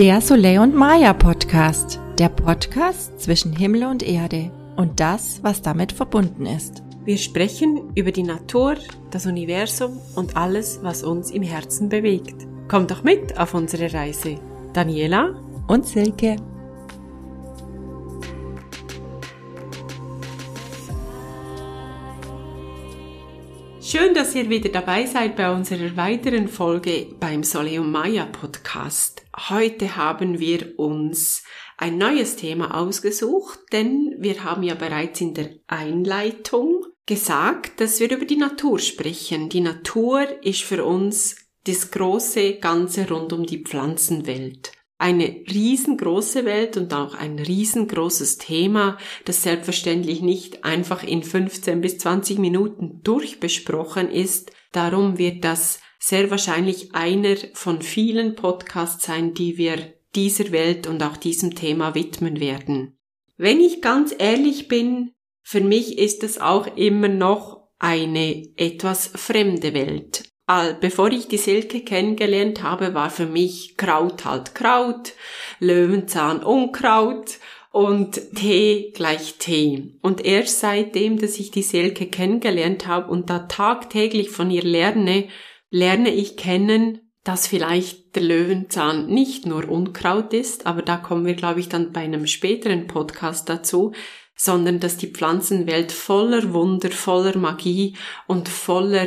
Der Soleil und Maya Podcast. Der Podcast zwischen Himmel und Erde und das, was damit verbunden ist. Wir sprechen über die Natur, das Universum und alles, was uns im Herzen bewegt. Kommt doch mit auf unsere Reise. Daniela und Silke. Schön, dass ihr wieder dabei seid bei unserer weiteren Folge beim Sole und Maya Podcast. Heute haben wir uns ein neues Thema ausgesucht, denn wir haben ja bereits in der Einleitung gesagt, dass wir über die Natur sprechen. Die Natur ist für uns das große Ganze rund um die Pflanzenwelt eine riesengroße Welt und auch ein riesengroßes Thema, das selbstverständlich nicht einfach in 15 bis 20 Minuten durchbesprochen ist. Darum wird das sehr wahrscheinlich einer von vielen Podcasts sein, die wir dieser Welt und auch diesem Thema widmen werden. Wenn ich ganz ehrlich bin, für mich ist es auch immer noch eine etwas fremde Welt bevor ich die Silke kennengelernt habe, war für mich Kraut halt Kraut, Löwenzahn Unkraut und Tee gleich Tee. Und erst seitdem, dass ich die Silke kennengelernt habe und da tagtäglich von ihr lerne, lerne ich kennen, dass vielleicht der Löwenzahn nicht nur Unkraut ist, aber da kommen wir, glaube ich, dann bei einem späteren Podcast dazu, sondern dass die Pflanzenwelt voller Wunder, voller Magie und voller,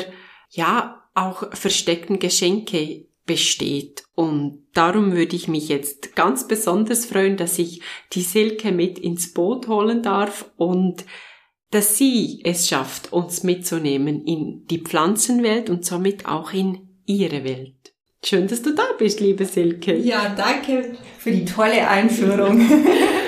ja, auch versteckten Geschenke besteht. Und darum würde ich mich jetzt ganz besonders freuen, dass ich die Silke mit ins Boot holen darf und dass sie es schafft, uns mitzunehmen in die Pflanzenwelt und somit auch in ihre Welt. Schön, dass du da bist, liebe Silke. Ja, danke für die tolle Einführung.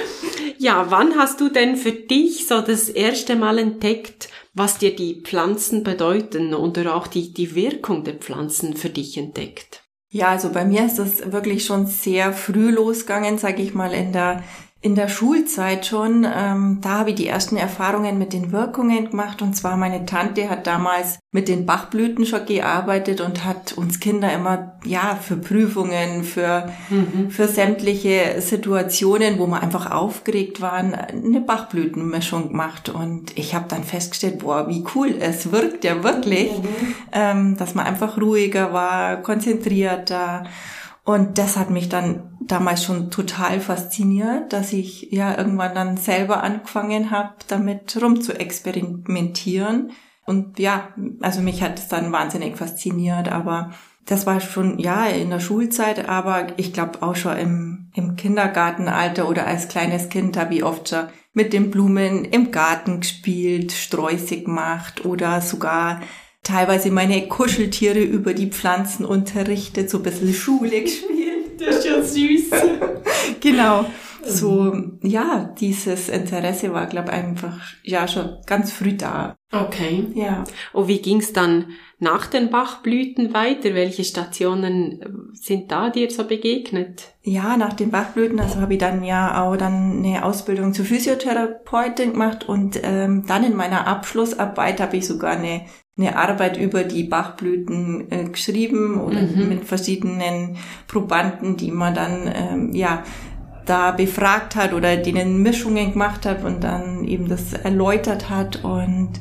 ja, wann hast du denn für dich so das erste Mal entdeckt, was dir die Pflanzen bedeuten oder auch die, die Wirkung der Pflanzen für dich entdeckt? Ja, also bei mir ist das wirklich schon sehr früh losgegangen, sage ich mal, in der in der Schulzeit schon, ähm, da habe ich die ersten Erfahrungen mit den Wirkungen gemacht. Und zwar meine Tante hat damals mit den Bachblüten schon gearbeitet und hat uns Kinder immer, ja, für Prüfungen, für, mhm. für sämtliche Situationen, wo wir einfach aufgeregt waren, eine Bachblütenmischung gemacht. Und ich habe dann festgestellt, boah, wie cool, es wirkt ja wirklich, mhm. ähm, dass man einfach ruhiger war, konzentrierter. Und das hat mich dann damals schon total fasziniert, dass ich ja irgendwann dann selber angefangen habe, damit rum zu experimentieren. Und ja, also mich hat es dann wahnsinnig fasziniert, aber das war schon, ja, in der Schulzeit, aber ich glaube auch schon im, im Kindergartenalter oder als kleines Kind habe ich oft schon mit den Blumen im Garten gespielt, Sträuße gemacht oder sogar teilweise meine Kuscheltiere über die Pflanzen unterrichtet, so ein bisschen Schule gespielt. Das ist ja süß. genau. So, ja, dieses Interesse war, glaube ich, einfach, ja, schon ganz früh da. Okay. Ja. Und wie ging's dann nach den Bachblüten weiter? Welche Stationen äh, sind da dir so begegnet? Ja, nach den Bachblüten, also habe ich dann ja auch dann eine Ausbildung zur Physiotherapeutin gemacht und ähm, dann in meiner Abschlussarbeit habe ich sogar eine eine Arbeit über die Bachblüten äh, geschrieben oder mhm. mit verschiedenen Probanden, die man dann ähm, ja da befragt hat oder denen Mischungen gemacht hat und dann eben das erläutert hat und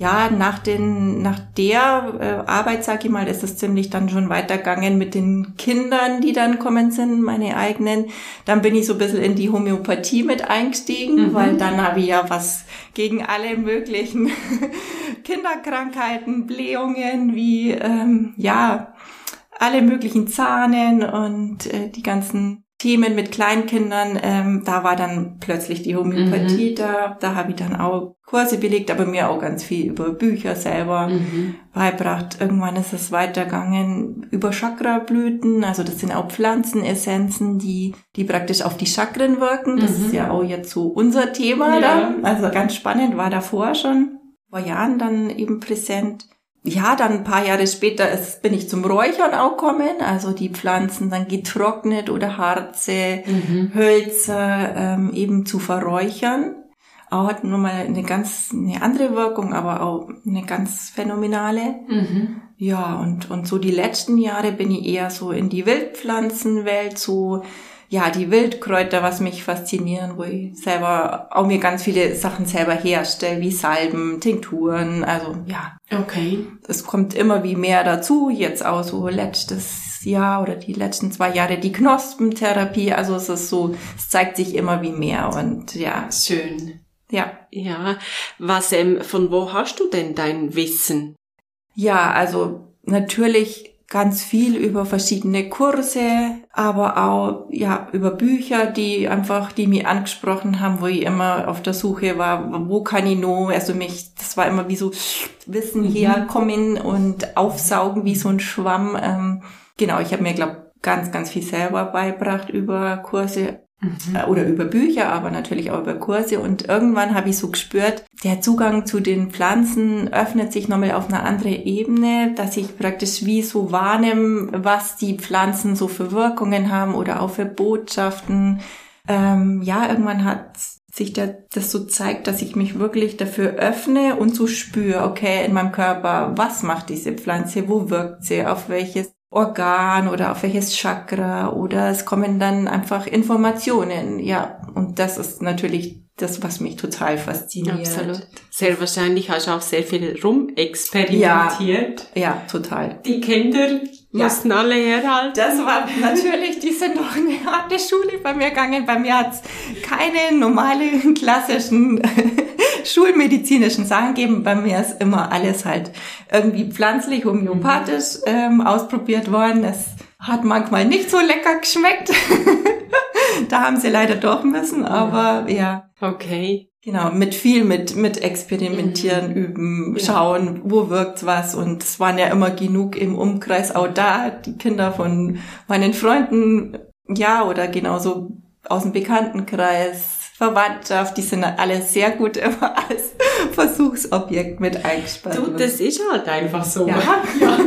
ja, nach den, nach der äh, Arbeit, sag ich mal, ist es ziemlich dann schon weitergegangen mit den Kindern, die dann kommen sind, meine eigenen. Dann bin ich so ein bisschen in die Homöopathie mit eingestiegen, mhm. weil dann habe ich ja was gegen alle möglichen Kinderkrankheiten, Blähungen, wie, ähm, ja, alle möglichen Zahnen und äh, die ganzen Themen mit Kleinkindern, ähm, da war dann plötzlich die Homöopathie mhm. da. Da habe ich dann auch Kurse belegt, aber mir auch ganz viel über Bücher selber mhm. beibracht. Irgendwann ist es weitergegangen über Chakrablüten, also das sind auch Pflanzenessenzen, die, die praktisch auf die Chakren wirken. Das mhm. ist ja auch jetzt so unser Thema ja. da. Also ganz spannend, war davor schon vor Jahren dann eben präsent ja, dann ein paar Jahre später ist, bin ich zum Räuchern auch gekommen, also die Pflanzen dann getrocknet oder Harze, mhm. Hölzer ähm, eben zu verräuchern. Auch hat nun mal eine ganz eine andere Wirkung, aber auch eine ganz phänomenale. Mhm. Ja, und, und so die letzten Jahre bin ich eher so in die Wildpflanzenwelt, so ja, die Wildkräuter, was mich faszinieren, wo ich selber auch mir ganz viele Sachen selber herstelle, wie Salben, Tinkturen, also ja. Okay. Es kommt immer wie mehr dazu, jetzt auch so letztes Jahr oder die letzten zwei Jahre die Knospentherapie, also es ist so, es zeigt sich immer wie mehr und ja. Schön. Ja. Ja. Was, ähm, von wo hast du denn dein Wissen? Ja, also natürlich ganz viel über verschiedene Kurse, aber auch ja über Bücher, die einfach, die mich angesprochen haben, wo ich immer auf der Suche war, wo kann ich noch, also mich, das war immer wie so Wissen mhm. herkommen und aufsaugen wie so ein Schwamm. Ähm, genau, ich habe mir glaube ganz, ganz viel selber beibracht über Kurse Mhm. Äh, oder über Bücher, aber natürlich auch über Kurse. Und irgendwann habe ich so gespürt, der Zugang zu den Pflanzen öffnet sich nochmal auf eine andere Ebene, dass ich praktisch wie so wahrnehme, was die Pflanzen so für Wirkungen haben oder auch für Botschaften. Ähm, ja, irgendwann hat sich da, das so zeigt, dass ich mich wirklich dafür öffne und so spüre, okay, in meinem Körper, was macht diese Pflanze, wo wirkt sie, auf welches Organ oder auf welches Chakra oder es kommen dann einfach Informationen. Ja, und das ist natürlich das, was mich total fasziniert. Absolut. Sehr wahrscheinlich hast du auch sehr viel rumexperimentiert. Ja, ja total. Die Kinder ja. mussten alle herhalten. Das war natürlich, die sind noch eine harte Schule bei mir gegangen. Bei mir hat's keine normale klassischen schulmedizinischen Sachen geben. Bei mir ist immer alles halt irgendwie pflanzlich, homöopathisch ähm, ausprobiert worden. Es hat manchmal nicht so lecker geschmeckt. da haben sie leider doch müssen, aber ja. Okay. Genau, mit viel, mit, mit experimentieren, mhm. üben, ja. schauen, wo wirkt was. Und es waren ja immer genug im Umkreis auch da, die Kinder von meinen Freunden, ja, oder genauso aus dem Bekanntenkreis, Verwandtschaft, die sind alle sehr gut immer als Versuchsobjekt mit eingespannt. Du, das ist halt einfach so. Ja. ja.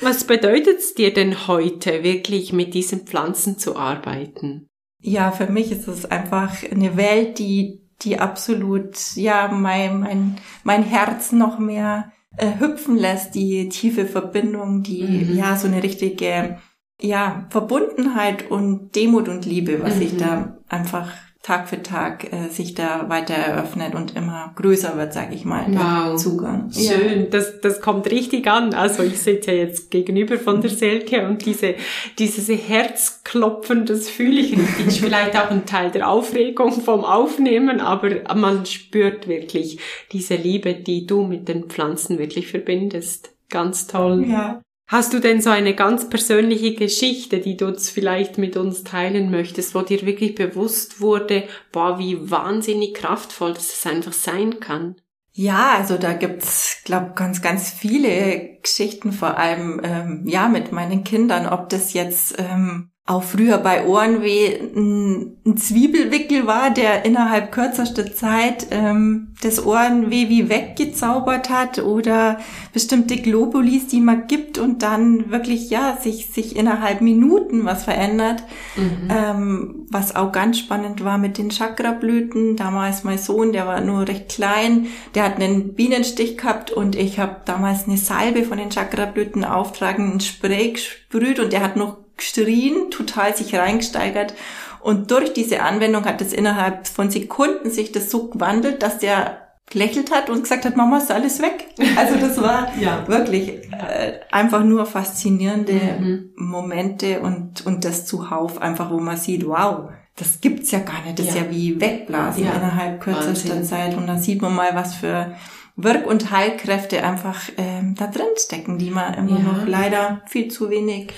Was bedeutet es dir denn heute, wirklich mit diesen Pflanzen zu arbeiten? Ja, für mich ist es einfach eine Welt, die, die absolut, ja, mein, mein, mein Herz noch mehr äh, hüpfen lässt, die tiefe Verbindung, die, mhm. ja, so eine richtige, ja, Verbundenheit und Demut und Liebe, was mhm. ich da einfach Tag für Tag äh, sich da weiter eröffnet und immer größer wird, sage ich mal, wow. der Zugang. Schön, ja. das, das kommt richtig an. Also ich sitze ja jetzt gegenüber von der Selke und diese, dieses Herzklopfen, das fühle ich richtig. Ist vielleicht auch ein Teil der Aufregung vom Aufnehmen, aber man spürt wirklich diese Liebe, die du mit den Pflanzen wirklich verbindest. Ganz toll. Ja. Hast du denn so eine ganz persönliche Geschichte, die du jetzt vielleicht mit uns teilen möchtest, wo dir wirklich bewusst wurde, boah, wie wahnsinnig kraftvoll das einfach sein kann? Ja, also da gibt's, glaub, ganz, ganz viele Geschichten, vor allem ähm, ja mit meinen Kindern, ob das jetzt ähm, auch früher bei Ohrenweh ein, ein Zwiebelwickel war, der innerhalb kürzester Zeit ähm, das Ohrenweh wie weggezaubert hat oder bestimmte Globulis, die man gibt und dann wirklich ja sich sich innerhalb Minuten was verändert. Mhm. Ähm, was auch ganz spannend war mit den Chakrablüten. Damals mein Sohn, der war nur recht klein, der hat einen Bienenstich gehabt und ich habe damals eine Salbe von den Chakrablüten auftragen, ein Spray gesprüht und der hat noch geschrien, total sich reingesteigert. Und durch diese Anwendung hat es innerhalb von Sekunden sich das so gewandelt, dass der gelächelt hat und gesagt hat, Mama, ist alles weg. Also das war ja. wirklich äh, einfach nur faszinierende mhm. Momente und, und das zuhauf einfach, wo man sieht, wow, das gibt's ja gar nicht. Das ja. ist ja wie wegblasen ja. innerhalb kürzester Zeit. Und dann sieht man mal, was für Wirk- und Heilkräfte einfach ähm, da drin stecken, die man immer noch leider viel zu wenig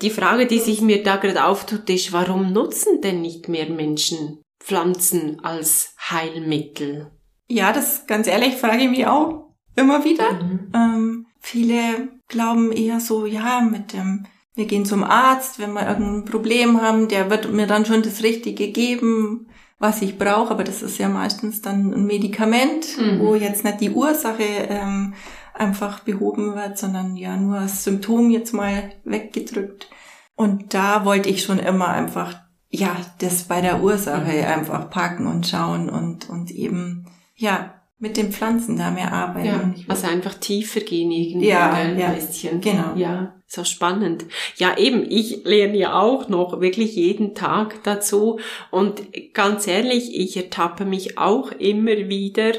die Frage, die sich mir da gerade auftut, ist, warum nutzen denn nicht mehr Menschen Pflanzen als Heilmittel? Ja, das ganz ehrlich frage ich mich auch immer wieder. Mhm. Ähm, viele glauben eher so, ja, mit dem, wir gehen zum Arzt, wenn wir irgendein Problem haben, der wird mir dann schon das Richtige geben, was ich brauche, aber das ist ja meistens dann ein Medikament, mhm. wo jetzt nicht die Ursache ähm, einfach behoben wird, sondern ja nur das Symptom jetzt mal weggedrückt. Und da wollte ich schon immer einfach, ja, das bei der Ursache mhm. einfach packen und schauen und, und eben, ja, mit den Pflanzen da mehr arbeiten. Ja, also einfach tiefer gehen irgendwie Ja, ein ja, bisschen. genau. Ja, so spannend. Ja, eben, ich lerne ja auch noch wirklich jeden Tag dazu und ganz ehrlich, ich ertappe mich auch immer wieder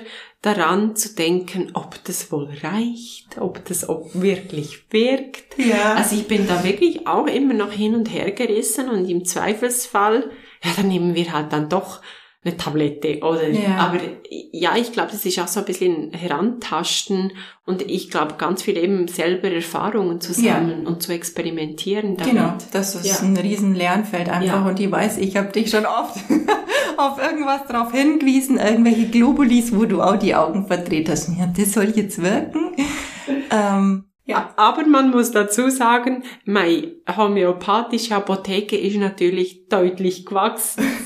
daran zu denken, ob das wohl reicht, ob das ob wirklich wirkt. Ja. Also ich bin da wirklich auch immer noch hin und her gerissen und im Zweifelsfall, ja, dann nehmen wir halt dann doch eine Tablette oder Ja. aber ja, ich glaube, das ist auch so ein bisschen herantasten und ich glaube ganz viel eben selber Erfahrungen zu Ja. sammeln und zu experimentieren damit. Genau, das ist Ja. ein riesen Lernfeld einfach Ja. und ich weiß, ich habe dich schon oft auf irgendwas drauf hingewiesen, irgendwelche Globulis, wo du auch die Augen verdreht hast. Ja, das soll jetzt wirken. ähm, Ja, aber man muss dazu sagen, meine homöopathische Apotheke ist natürlich deutlich gewachsen,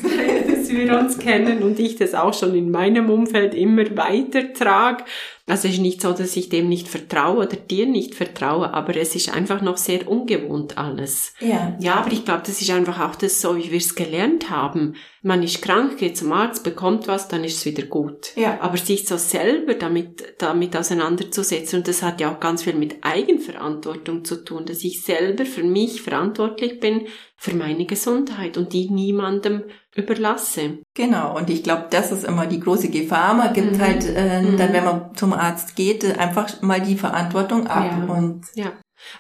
dass wir uns kennen und ich das auch schon in meinem Umfeld immer weiter trage. Also es ist nicht so, dass ich dem nicht vertraue oder dir nicht vertraue, aber es ist einfach noch sehr ungewohnt alles. ja. Ja, aber ich glaube, das ist einfach auch das, so wie wir es gelernt haben. Man ist krank, geht zum Arzt, bekommt was, dann ist es wieder gut. Ja. Aber sich so selber damit, damit auseinanderzusetzen, und das hat ja auch ganz viel mit Eigenverantwortung zu tun, dass ich selber für mich verantwortlich bin, für meine Gesundheit und die niemandem überlasse. Genau, und ich glaube, das ist immer die große Gefahr. Man gibt Mhm. halt äh, Mhm. dann, wenn man zum Arzt geht, äh, einfach mal die Verantwortung ab. Ja. Und Ja.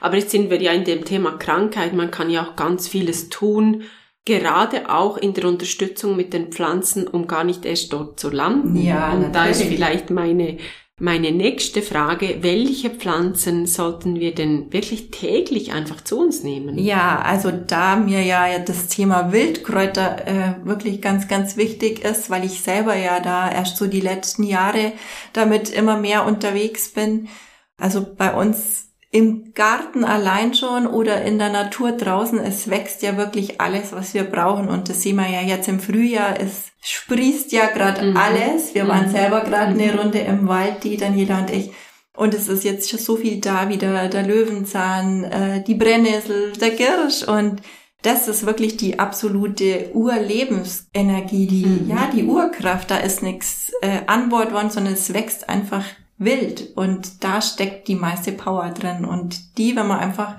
Aber jetzt sind wir ja in dem Thema Krankheit. Man kann ja auch ganz vieles tun, gerade auch in der Unterstützung mit den Pflanzen, um gar nicht erst dort zu landen. Ja, Und da ist natürlich. vielleicht meine, meine nächste Frage, welche Pflanzen sollten wir denn wirklich täglich einfach zu uns nehmen? ja, also da mir ja das Thema Wildkräuter äh, wirklich ganz, ganz wichtig ist, weil ich selber ja da erst so die letzten Jahre damit immer mehr unterwegs bin. Also bei uns im Garten allein schon oder in der Natur draußen, es wächst ja wirklich alles, was wir brauchen. Und das sehen wir ja jetzt im Frühjahr. Es sprießt ja gerade Mhm. alles. Wir waren Mhm. selber gerade Mhm. eine Runde im Wald, die Daniela und ich. Und es ist jetzt schon so viel da, wieder der Löwenzahn, äh, die Brennnessel, der Girsch und das ist wirklich die absolute Urlebensenergie, die, Mhm. ja, die Urkraft. Da ist nichts äh, an Bord worden, sondern es wächst einfach wild und da steckt die meiste Power drin und die, wenn man einfach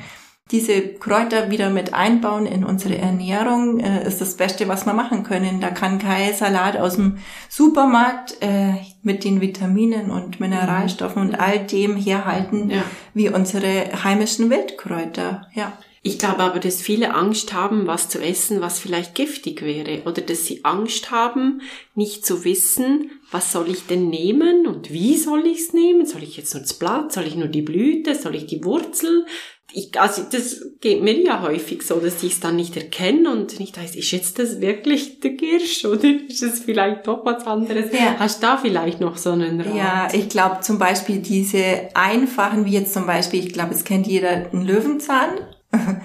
diese Kräuter wieder mit einbauen in unsere Ernährung, äh, ist das Beste, was wir machen können. Da kann kein Salat aus dem Supermarkt äh, mit den Vitaminen und Mineralstoffen und all dem herhalten, Ja. wie unsere heimischen Wildkräuter. Ja. Ich glaube aber, dass viele Angst haben, was zu essen, was vielleicht giftig wäre. Oder dass sie Angst haben, nicht zu wissen, was soll ich denn nehmen und wie soll ich es nehmen? Soll ich jetzt nur das Blatt? Soll ich nur die Blüte? Soll ich die Wurzel? Ich, also das geht mir ja häufig so, dass ich es dann nicht erkenne und nicht weiß, ist jetzt das wirklich der Girsch oder ist es vielleicht doch was anderes? Ja. Hast du da vielleicht noch so einen Rat? Ja, ich glaube zum Beispiel diese einfachen, wie jetzt zum Beispiel, ich glaube, es kennt jeder einen Löwenzahn.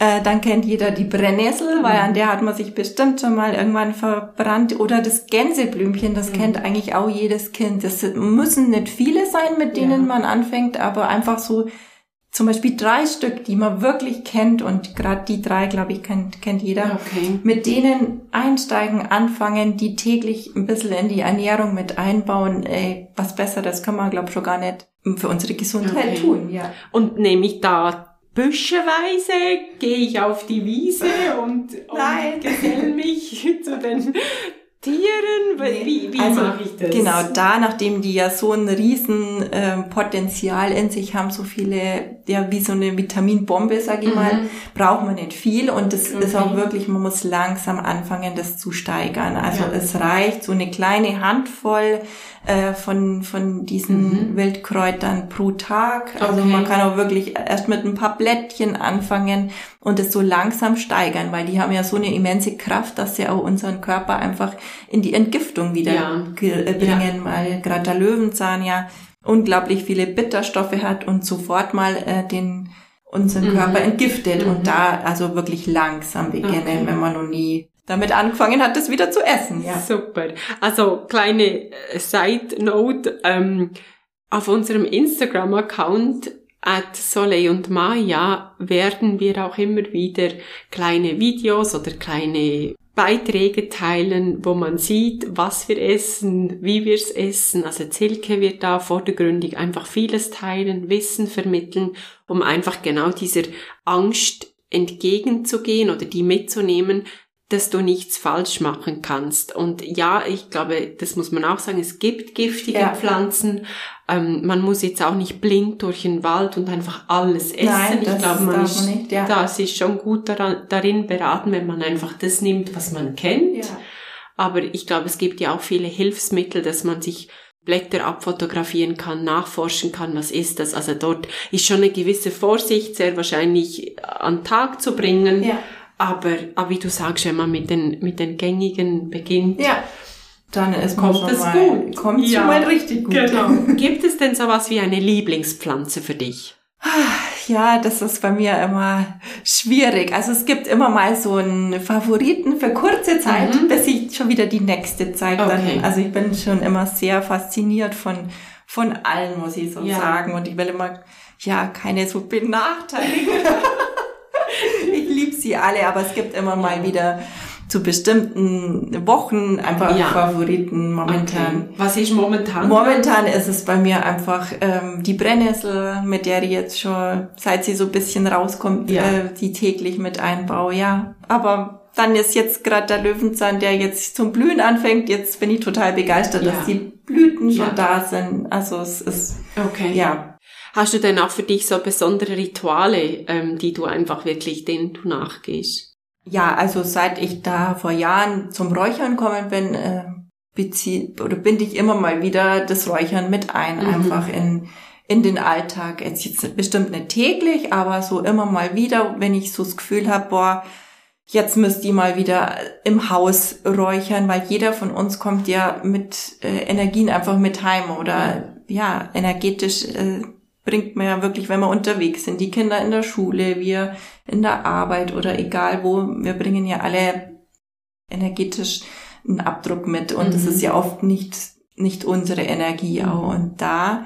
Äh, Dann kennt jeder die Brennnessel, weil an der hat man sich bestimmt schon mal irgendwann verbrannt. Oder das Gänseblümchen, das kennt eigentlich auch jedes Kind. Das müssen nicht viele sein, mit denen Ja. man anfängt, aber einfach so zum Beispiel drei Stück, die man wirklich kennt. Und gerade die drei, glaube ich, kennt, kennt jeder Okay. mit denen einsteigen, anfangen, die täglich ein bisschen in die Ernährung mit einbauen. Ey, was Besseres kann man, glaube ich, schon gar nicht für unsere Gesundheit Okay. tun. Ja. Und nehme ich da büscheweise, gehe ich auf die Wiese und, und gesell mich zu den Tieren? Wie, wie also, mache ich das? Genau, da, nachdem die ja so ein riesen ähm, Potenzial in sich haben, so viele, ja, wie so eine Vitaminbombe, sag ich mal, braucht man nicht viel und das ist auch Mhm. Okay. wirklich, man muss langsam anfangen, das zu steigern. Also Ja. es reicht so eine kleine Handvoll äh, von, von diesen Mhm. Wildkräutern pro Tag. Also Okay. man kann auch wirklich erst mit ein paar Blättchen anfangen und es so langsam steigern, weil die haben ja so eine immense Kraft, dass sie auch unseren Körper einfach in die Entgiftung wieder Ja. äh, bringen, weil gerade der Löwenzahn ja unglaublich viele Bitterstoffe hat und sofort mal äh, den unseren Mhm. Körper entgiftet Mhm. und da also wirklich langsam beginnen, Okay. wenn man noch nie damit angefangen hat, das wieder zu essen. Ja. Super. Also kleine äh, Side Note ähm, auf unserem Instagram-Account at Soleil und Maya werden wir auch immer wieder kleine Videos oder kleine Beiträge teilen, wo man sieht, was wir essen, wie wir es essen. Also Zilke wird da vordergründig einfach vieles teilen, Wissen vermitteln, um einfach genau dieser Angst entgegenzugehen oder die mitzunehmen, dass du nichts falsch machen kannst. Und ja, ich glaube, das muss man auch sagen, es gibt giftige ja. Pflanzen. Ähm, man muss jetzt auch nicht blind durch den Wald und einfach alles essen. Nein, ich glaube, man ist, nicht, ja. das ist schon gut daran, darin beraten, wenn man einfach das nimmt, was man kennt. Ja. Aber ich glaube, es gibt ja auch viele Hilfsmittel, dass man sich Blätter abfotografieren kann, nachforschen kann, was ist das. Also dort ist schon eine gewisse Vorsicht sehr wahrscheinlich an Tag zu bringen. Ja. Aber, aber wie du sagst, wenn man mit den, mit den gängigen beginnt, ja. dann ist kommt es gut. Kommt ja. schon mal richtig gut. Genau. Gibt es denn sowas wie eine Lieblingspflanze für dich? Ja, das ist bei mir immer schwierig. Also es gibt immer mal so einen Favoriten für kurze Zeit, mhm. bis ich schon wieder die nächste Zeit okay. dann. Also ich bin schon immer sehr fasziniert von von allen, muss ich so ja. sagen. Und ich will immer ja keine so benachteiligen. alle, aber es gibt immer mal wieder zu bestimmten Wochen einfach ja. Favoriten momentan. Okay. Was ist momentan? Momentan ist es bei mir einfach ähm, die Brennnessel, mit der ich jetzt schon, seit sie so ein bisschen rauskommt, ja. äh, die täglich mit einbaue, ja. Aber dann ist jetzt gerade der Löwenzahn, der jetzt zum Blühen anfängt. Jetzt bin ich total begeistert, ja. dass die Blüten schon da sind. Also es ist, okay. ja, Hast du denn auch für dich so besondere Rituale, ähm, die du einfach wirklich, denen du nachgehst? Ja, also seit ich da vor Jahren zum Räuchern kommen bin, äh, bezieh, oder binde ich immer mal wieder das Räuchern mit ein, mhm. einfach in, in den Alltag. Jetzt, jetzt bestimmt nicht täglich, aber so immer mal wieder, wenn ich so das Gefühl habe, boah, jetzt müsst ihr mal wieder im Haus räuchern, weil jeder von uns kommt ja mit äh, Energien einfach mit heim oder ja, energetisch äh, bringt man ja wirklich, wenn wir unterwegs sind, die Kinder in der Schule, wir in der Arbeit oder egal wo, wir bringen ja alle energetisch einen Abdruck mit und es mhm. ist ja oft nicht, nicht unsere Energie mhm. auch. Und da,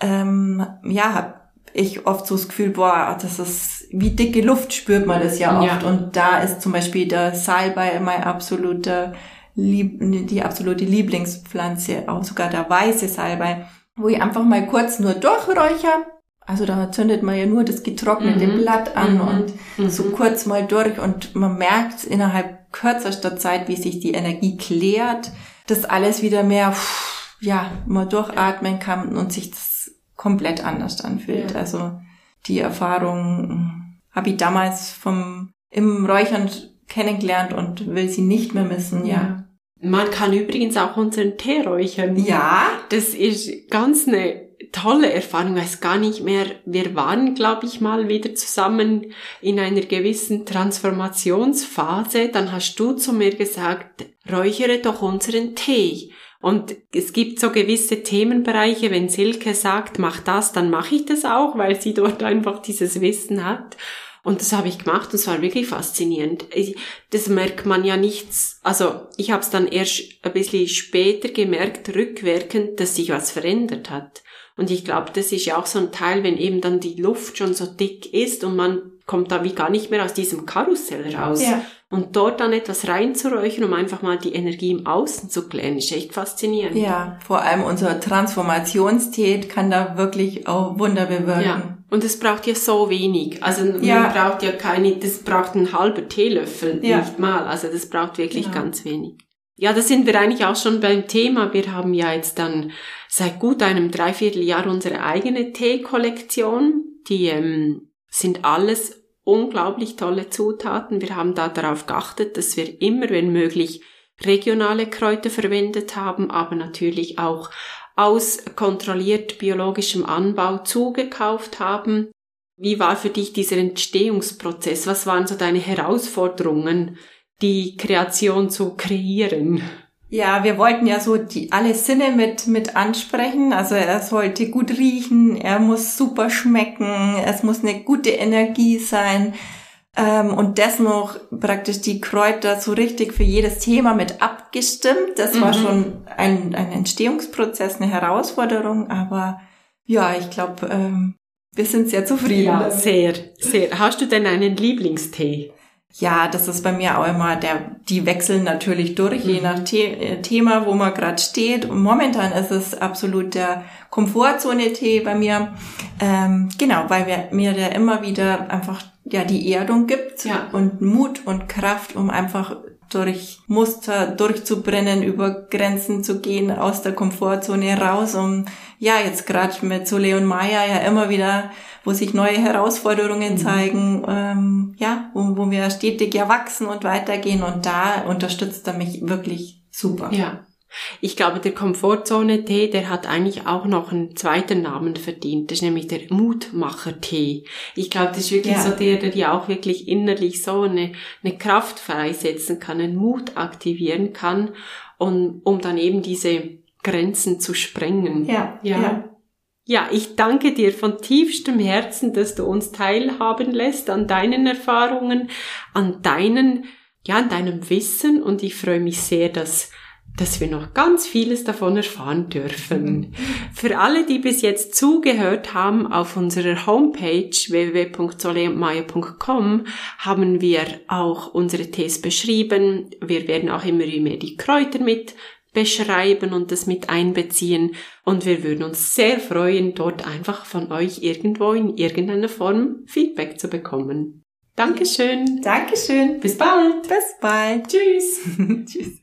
ähm, ja, habe ich oft so das Gefühl, boah, das ist wie dicke Luft spürt man das ja oft. Ja. Und da ist zum Beispiel der Salbei mein absoluter Lieb die absolute Lieblingspflanze, auch sogar der weiße Salbei wo ich einfach mal kurz nur durchräucher. Also da zündet man ja nur das getrocknete mhm. Blatt an mhm. und mhm. so kurz mal durch und man merkt innerhalb kürzester Zeit, wie sich die Energie klärt, dass alles wieder mehr, ja, mal durchatmen kann und sich das komplett anders anfühlt. Ja. Also die Erfahrung habe ich damals vom im Räuchern kennengelernt und will sie nicht mehr missen, ja. ja. Man kann übrigens auch unseren Tee räuchern. Ja. Das ist ganz eine tolle Erfahrung. Ich weiß gar nicht mehr. Wir waren, glaube ich, mal wieder zusammen in einer gewissen Transformationsphase. Dann hast du zu mir gesagt, räuchere doch unseren Tee. Und es gibt so gewisse Themenbereiche, wenn Silke sagt, mach das, dann mache ich das auch, weil sie dort einfach dieses Wissen hat. Und das habe ich gemacht und es war wirklich faszinierend. Das merkt man ja nichts. Also ich habe es dann erst ein bisschen später gemerkt, rückwirkend, dass sich was verändert hat. Und ich glaube, das ist ja auch so ein Teil, wenn eben dann die Luft schon so dick ist und man kommt da wie gar nicht mehr aus diesem Karussell raus. Ja. Und dort dann etwas reinzuräuchern, um einfach mal die Energie im Außen zu klären, ist echt faszinierend. Ja, vor allem unser Transformationstät kann da wirklich auch Wunder bewirken. Ja. Und es braucht ja so wenig. Also ja. man braucht ja keine, das braucht einen halben Teelöffel, ja. nicht mal. Also das braucht wirklich genau. ganz wenig. Ja, da sind wir eigentlich auch schon beim Thema. Wir haben ja jetzt dann seit gut einem Dreivierteljahr unsere eigene Teekollektion. Die ähm, sind alles unglaublich tolle Zutaten. Wir haben da darauf geachtet, dass wir immer, wenn möglich, regionale Kräuter verwendet haben, aber natürlich auch aus kontrolliert biologischem Anbau zugekauft haben. Wie war für dich dieser Entstehungsprozess? Was waren so deine Herausforderungen, die Kreation zu kreieren? Ja, wir wollten ja so die alle Sinne mit mit ansprechen. Also er sollte gut riechen, er muss super schmecken, es muss eine gute Energie sein ähm, und das noch praktisch die Kräuter so richtig für jedes Thema mit abgestimmt. Das mhm. war schon ein ein Entstehungsprozess, eine Herausforderung, aber ja, ich glaube, ähm, wir sind sehr zufrieden. Ja, sehr, sehr. Hast du denn einen Lieblingstee? ja, das ist bei mir auch immer der, die wechseln natürlich durch, mhm. je nach The äh, Thema, wo man gerade steht. Und momentan ist es absolut der Komfortzone-Tee bei mir. Ähm, genau, weil wir, mir der immer wieder einfach ja die Erdung gibt ja. und Mut und Kraft, um einfach durch Muster durchzubrennen, über Grenzen zu gehen, aus der Komfortzone raus, um ja jetzt gerade mit so Leon Maya ja immer wieder, wo sich neue Herausforderungen mhm. zeigen, ähm, ja, wo, wo wir stetig ja wachsen und weitergehen und da unterstützt er mich wirklich super. Ja. Ich glaube, der Komfortzone-Tee, der hat eigentlich auch noch einen zweiten Namen verdient. Das ist nämlich der Mutmacher-Tee. Ich glaube, das ist wirklich ja. so der, der ja auch wirklich innerlich so eine, eine Kraft freisetzen kann, einen Mut aktivieren kann, um, um dann eben diese Grenzen zu sprengen. Ja, ja. ja. Ja, ich danke dir von tiefstem Herzen, dass du uns teilhaben lässt an deinen Erfahrungen, an deinen, ja, an deinem Wissen und ich freue mich sehr, dass dass wir noch ganz vieles davon erfahren dürfen. Für alle, die bis jetzt zugehört haben, auf unserer Homepage www.soleundmaya.com haben wir auch unsere Tees beschrieben. Wir werden auch immer mehr die Kräuter mit beschreiben und das mit einbeziehen. Und wir würden uns sehr freuen, dort einfach von euch irgendwo in irgendeiner Form Feedback zu bekommen. Dankeschön. Dankeschön. Bis bald. Bis bald. Tschüss. Tschüss.